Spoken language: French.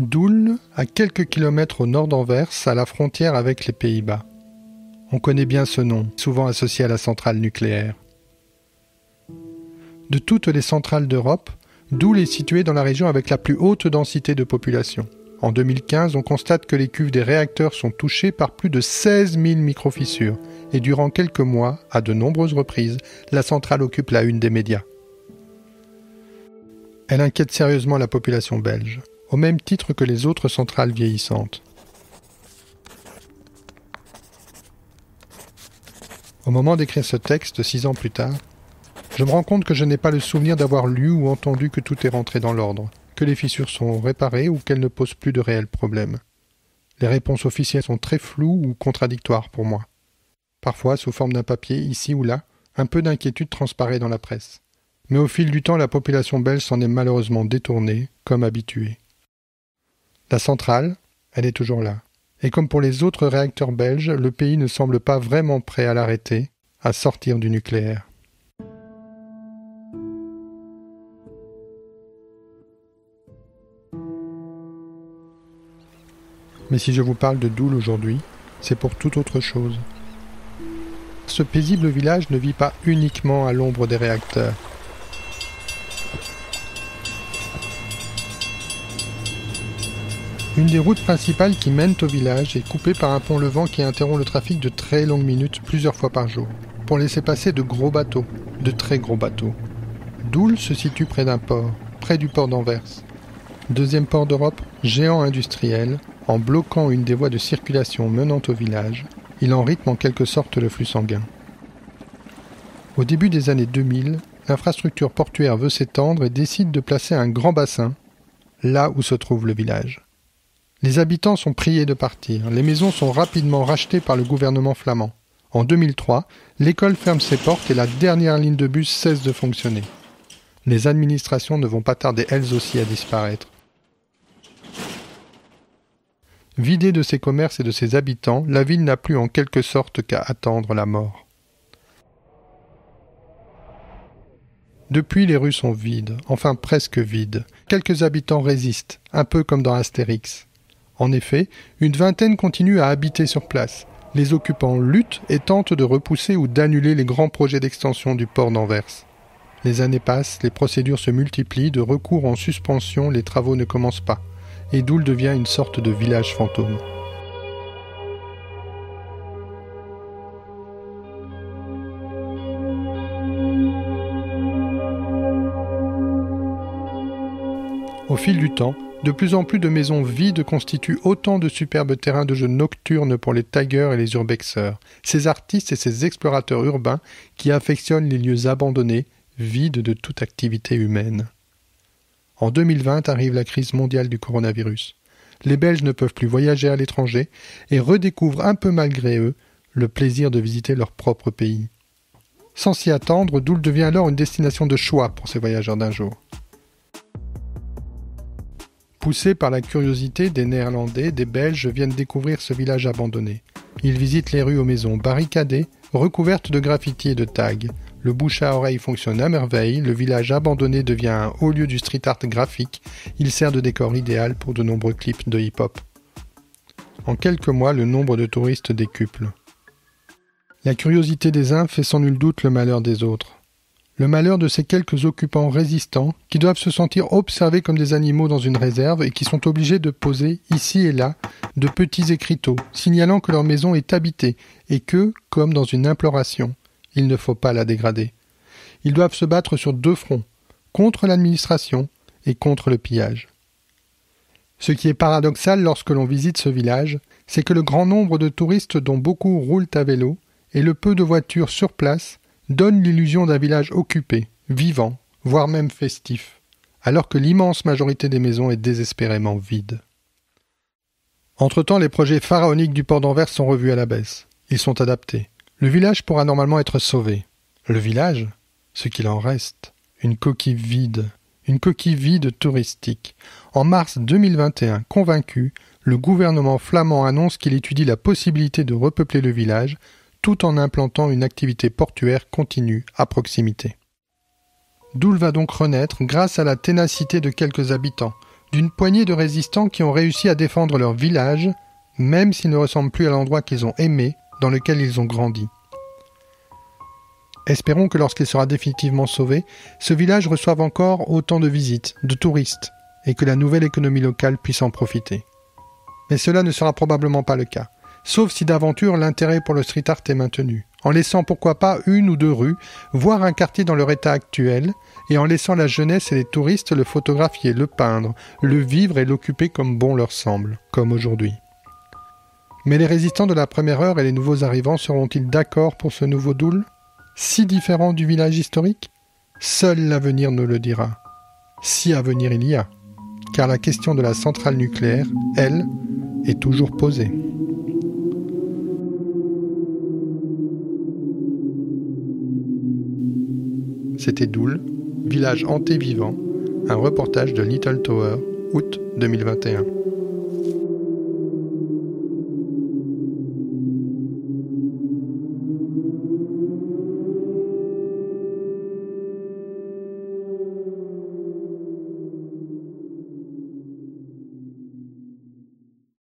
Doel, à quelques kilomètres au nord d'Anvers, à la frontière avec les Pays-Bas. On connaît bien ce nom, souvent associé à la centrale nucléaire. De toutes les centrales d'Europe, Doel est située dans la région avec la plus haute densité de population. En 2015, on constate que les cuves des réacteurs sont touchées par plus de 16 000 microfissures, et durant quelques mois, à de nombreuses reprises, la centrale occupe la une des médias. Elle inquiète sérieusement la population belge au même titre que les autres centrales vieillissantes. Au moment d'écrire ce texte, six ans plus tard, je me rends compte que je n'ai pas le souvenir d'avoir lu ou entendu que tout est rentré dans l'ordre, que les fissures sont réparées ou qu'elles ne posent plus de réels problèmes. Les réponses officielles sont très floues ou contradictoires pour moi. Parfois, sous forme d'un papier, ici ou là, un peu d'inquiétude transparaît dans la presse. Mais au fil du temps, la population belge s'en est malheureusement détournée, comme habituée. La centrale, elle est toujours là. Et comme pour les autres réacteurs belges, le pays ne semble pas vraiment prêt à l'arrêter, à sortir du nucléaire. Mais si je vous parle de Doul aujourd'hui, c'est pour toute autre chose. Ce paisible village ne vit pas uniquement à l'ombre des réacteurs. Une des routes principales qui mènent au village est coupée par un pont levant qui interrompt le trafic de très longues minutes plusieurs fois par jour, pour laisser passer de gros bateaux, de très gros bateaux. Doul se situe près d'un port, près du port d'Anvers. Deuxième port d'Europe, géant industriel, en bloquant une des voies de circulation menant au village, il en rythme en quelque sorte le flux sanguin. Au début des années 2000, l'infrastructure portuaire veut s'étendre et décide de placer un grand bassin là où se trouve le village. Les habitants sont priés de partir. Les maisons sont rapidement rachetées par le gouvernement flamand. En 2003, l'école ferme ses portes et la dernière ligne de bus cesse de fonctionner. Les administrations ne vont pas tarder elles aussi à disparaître. Vidée de ses commerces et de ses habitants, la ville n'a plus en quelque sorte qu'à attendre la mort. Depuis, les rues sont vides, enfin presque vides. Quelques habitants résistent, un peu comme dans Astérix. En effet, une vingtaine continue à habiter sur place. Les occupants luttent et tentent de repousser ou d'annuler les grands projets d'extension du port d'Anvers. Les années passent, les procédures se multiplient, de recours en suspension, les travaux ne commencent pas, et Doul devient une sorte de village fantôme. Au fil du temps, de plus en plus de maisons vides constituent autant de superbes terrains de jeux nocturnes pour les tigers et les urbexeurs, ces artistes et ces explorateurs urbains qui affectionnent les lieux abandonnés, vides de toute activité humaine. En 2020 arrive la crise mondiale du coronavirus. Les Belges ne peuvent plus voyager à l'étranger et redécouvrent un peu malgré eux le plaisir de visiter leur propre pays. Sans s'y attendre, Doul devient alors une destination de choix pour ces voyageurs d'un jour. Poussés par la curiosité, des Néerlandais, des Belges viennent découvrir ce village abandonné. Ils visitent les rues aux maisons barricadées, recouvertes de graffitis et de tags. Le bouche à oreille fonctionne à merveille, le village abandonné devient un haut lieu du street art graphique, il sert de décor idéal pour de nombreux clips de hip-hop. En quelques mois, le nombre de touristes décuple. La curiosité des uns fait sans nul doute le malheur des autres le malheur de ces quelques occupants résistants qui doivent se sentir observés comme des animaux dans une réserve et qui sont obligés de poser ici et là de petits écriteaux signalant que leur maison est habitée et que, comme dans une imploration, il ne faut pas la dégrader. Ils doivent se battre sur deux fronts, contre l'administration et contre le pillage. Ce qui est paradoxal lorsque l'on visite ce village, c'est que le grand nombre de touristes dont beaucoup roulent à vélo et le peu de voitures sur place donne l'illusion d'un village occupé, vivant, voire même festif, alors que l'immense majorité des maisons est désespérément vide. Entre-temps, les projets pharaoniques du port d'Anvers sont revus à la baisse. Ils sont adaptés. Le village pourra normalement être sauvé. Le village Ce qu'il en reste. Une coquille vide. Une coquille vide touristique. En mars 2021, convaincu, le gouvernement flamand annonce qu'il étudie la possibilité de repeupler le village tout en implantant une activité portuaire continue à proximité. Doul va donc renaître grâce à la ténacité de quelques habitants, d'une poignée de résistants qui ont réussi à défendre leur village, même s'il ne ressemble plus à l'endroit qu'ils ont aimé, dans lequel ils ont grandi. Espérons que lorsqu'il sera définitivement sauvé, ce village reçoive encore autant de visites, de touristes, et que la nouvelle économie locale puisse en profiter. Mais cela ne sera probablement pas le cas, sauf si d'aventure l'intérêt pour le street art est maintenu, en laissant pourquoi pas une ou deux rues, voire un quartier dans leur état actuel, et en laissant la jeunesse et les touristes le photographier, le peindre, le vivre et l'occuper comme bon leur semble, comme aujourd'hui. Mais les résistants de la première heure et les nouveaux arrivants seront-ils d'accord pour ce nouveau doule Si différent du village historique? Seul l'avenir nous le dira. Si avenir il y a. Car la question de la centrale nucléaire, elle, est toujours posée. C'était Doul, village hanté vivant, un reportage de Little Tower, août 2021.